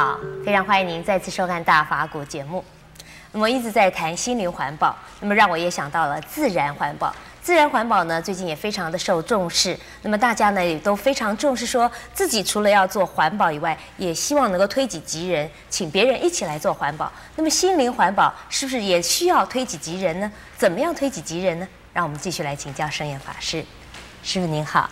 好，非常欢迎您再次收看《大法古》节目。那么一直在谈心灵环保，那么让我也想到了自然环保。自然环保呢，最近也非常的受重视。那么大家呢也都非常重视，说自己除了要做环保以外，也希望能够推己及人，请别人一起来做环保。那么心灵环保是不是也需要推己及人呢？怎么样推己及人呢？让我们继续来请教圣严法师。师傅您好。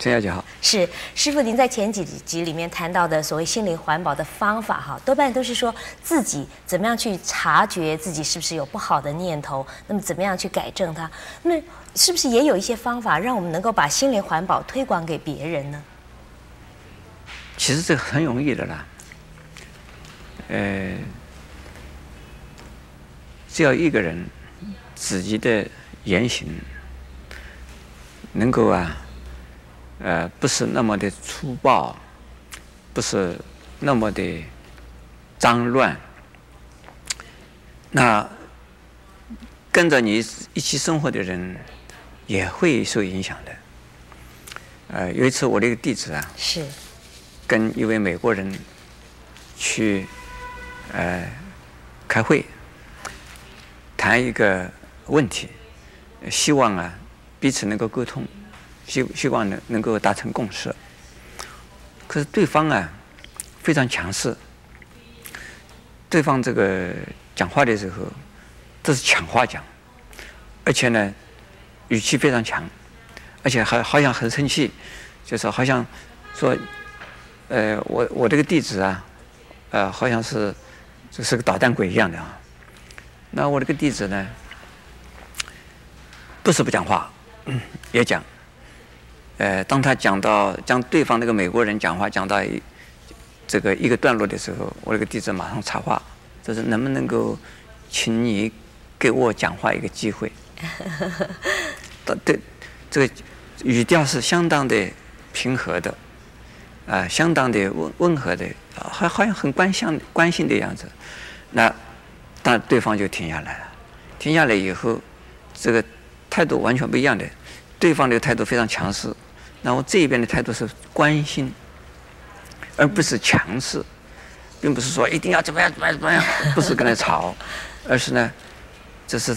陈小姐好，是师傅，您在前几集里面谈到的所谓心灵环保的方法，哈，多半都是说自己怎么样去察觉自己是不是有不好的念头，那么怎么样去改正它？那是不是也有一些方法，让我们能够把心灵环保推广给别人呢？其实这个很容易的啦，呃，只要一个人自己的言行能够啊。呃，不是那么的粗暴，不是那么的脏乱，那跟着你一起生活的人也会受影响的。呃，有一次我的一个弟子啊，是跟一位美国人去呃开会，谈一个问题，希望啊彼此能够沟通。希希望能能够达成共识，可是对方啊非常强势，对方这个讲话的时候这是抢话讲，而且呢语气非常强，而且还好像很生气，就是好像说，呃我我这个弟子啊，呃好像是就是个捣蛋鬼一样的啊，那我这个弟子呢不是不讲话，也讲。呃，当他讲到将对方那个美国人讲话讲到一这个一个段落的时候，我那个弟子马上插话，就是能不能够请你给我讲话一个机会？对，这个语调是相当的平和的，啊、呃，相当的温温和的，好好像很关心关心的样子。那但对方就停下来了，停下来以后，这个态度完全不一样的，对方的态度非常强势。那我这边的态度是关心，而不是强势，并不是说一定要怎么样怎么样怎么样，不是跟他吵，而是呢，这是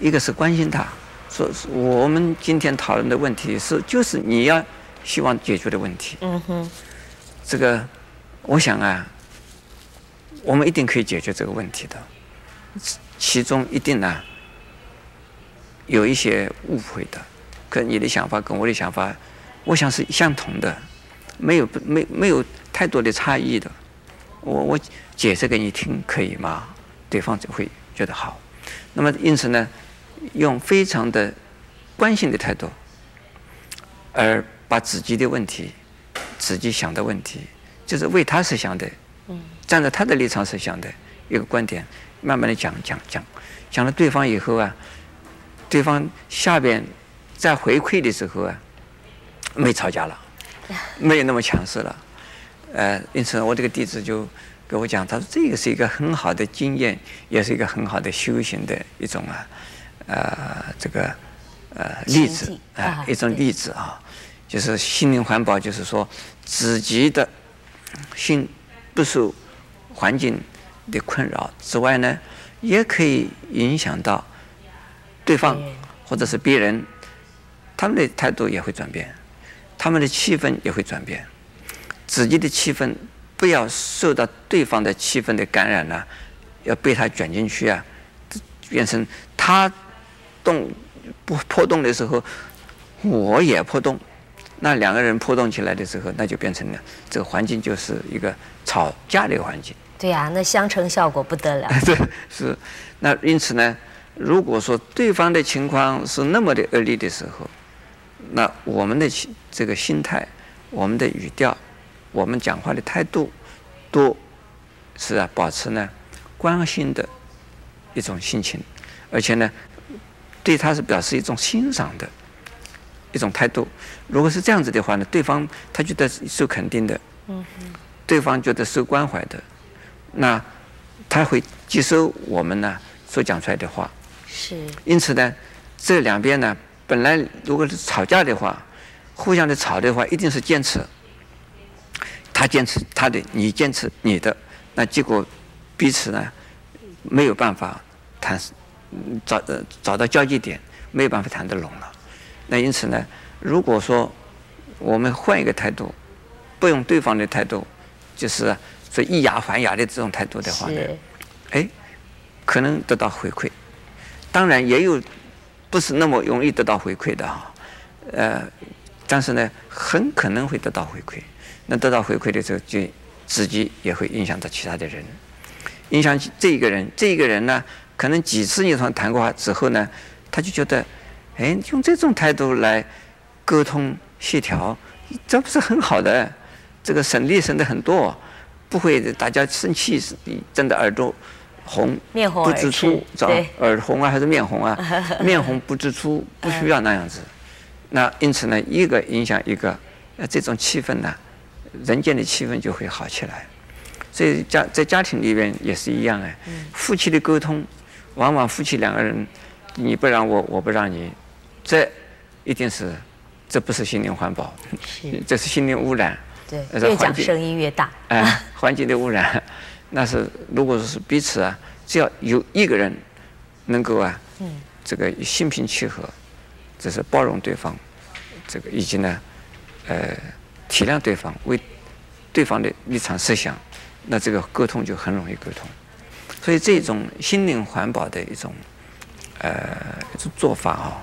一个是关心他，说我们今天讨论的问题是就是你要希望解决的问题。嗯哼，这个我想啊，我们一定可以解决这个问题的，其中一定呢有一些误会的，可你的想法跟我的想法。我想是相同的，没有没没有太多的差异的。我我解释给你听可以吗？对方就会觉得好。那么因此呢，用非常的关心的态度，而把自己的问题、自己想的问题，就是为他设想的，站在他的立场设想的一个观点，慢慢的讲讲讲，讲了对方以后啊，对方下边在回馈的时候啊。没吵架了，没有那么强势了，呃，因此我这个弟子就跟我讲，他说这个是一个很好的经验，也是一个很好的修行的一种啊，呃，这个呃例子啊，一种例子啊，就是心灵环保，就是说自己的心不受环境的困扰之外呢，也可以影响到对方或者是别人，他们的态度也会转变。他们的气氛也会转变，自己的气氛不要受到对方的气氛的感染了，要被他卷进去啊，变成他动不破洞的时候，我也破洞，那两个人破洞起来的时候，那就变成了这个环境就是一个吵架的环境。对呀、啊，那相乘效果不得了。对，是。那因此呢，如果说对方的情况是那么的恶劣的时候，那我们的这个心态，我们的语调，我们讲话的态度，都是啊保持呢关心的一种心情，而且呢对他是表示一种欣赏的一种态度。如果是这样子的话呢，对方他觉得受肯定的，嗯，对方觉得受关怀的，那他会接收我们呢所讲出来的话。是。因此呢，这两边呢。本来如果是吵架的话，互相的吵的话，一定是坚持。他坚持他的，你坚持你的，那结果彼此呢没有办法谈，找呃找到交集点，没有办法谈得拢了。那因此呢，如果说我们换一个态度，不用对方的态度，就是说以牙还牙的这种态度的话呢，哎，可能得到回馈。当然也有不是那么容易得到回馈的哈，呃，但是呢，很可能会得到回馈。那得到回馈的时候，就自己也会影响到其他的人，影响这一个人。这一个人呢，可能几次你和他谈过话之后呢，他就觉得，哎，用这种态度来沟通协调，这不是很好的？这个省力省的很多，不会大家生气，真的耳朵红，面红不知出，对，耳红啊还是面红啊？面红不知出，不需要那样子。那因此呢，一个影响一个，那这种气氛呢？人间的气氛就会好起来，所以家在家庭里边也是一样哎。夫妻的沟通，往往夫妻两个人，你不让我，我不让你，这一定是，这不是心灵环保，是这是心灵污染。对，越讲声音越大。哎，环境的污染，那是如果说是彼此啊，只要有一个人能够啊，嗯，这个心平气和，这是包容对方，这个以及呢，呃。体谅对方，为对方的立场设想，那这个沟通就很容易沟通。所以这种心灵环保的一种呃一种做法啊，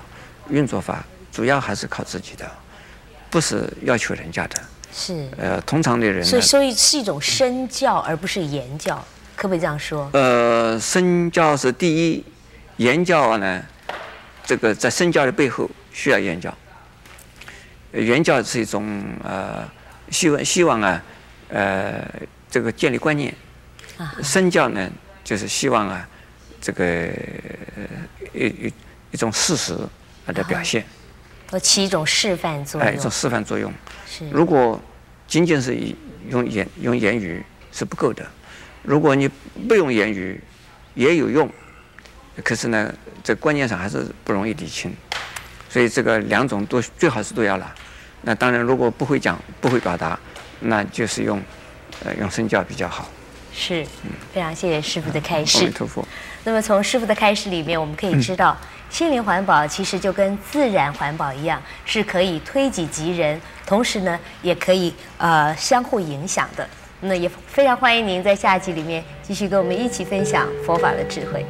运作法，主要还是靠自己的，不是要求人家的。是。呃，通常的人。所以，所以是一种身教，而不是言教，可不可以这样说？呃，身教是第一，言教呢，这个在身教的背后需要言教。言教是一种呃，希望希望啊，呃，这个建立观念；身教呢，就是希望啊，这个一一一种事实啊的表现，和起一种示范作用。哎，一种示范作用。是。如果仅仅是以用言用言语是不够的，如果你不用言语也有用，可是呢，这观念上还是不容易理清。所以这个两种都最好是都要了。那当然，如果不会讲、不会表达，那就是用，呃，用身教比较好。是，非常谢谢师傅的开示。阿弥陀佛。那么从师傅的开示里面，我们可以知道，心灵环保其实就跟自然环保一样，是可以推己及人，同时呢，也可以呃相互影响的。那也非常欢迎您在下集里面继续跟我们一起分享佛法的智慧。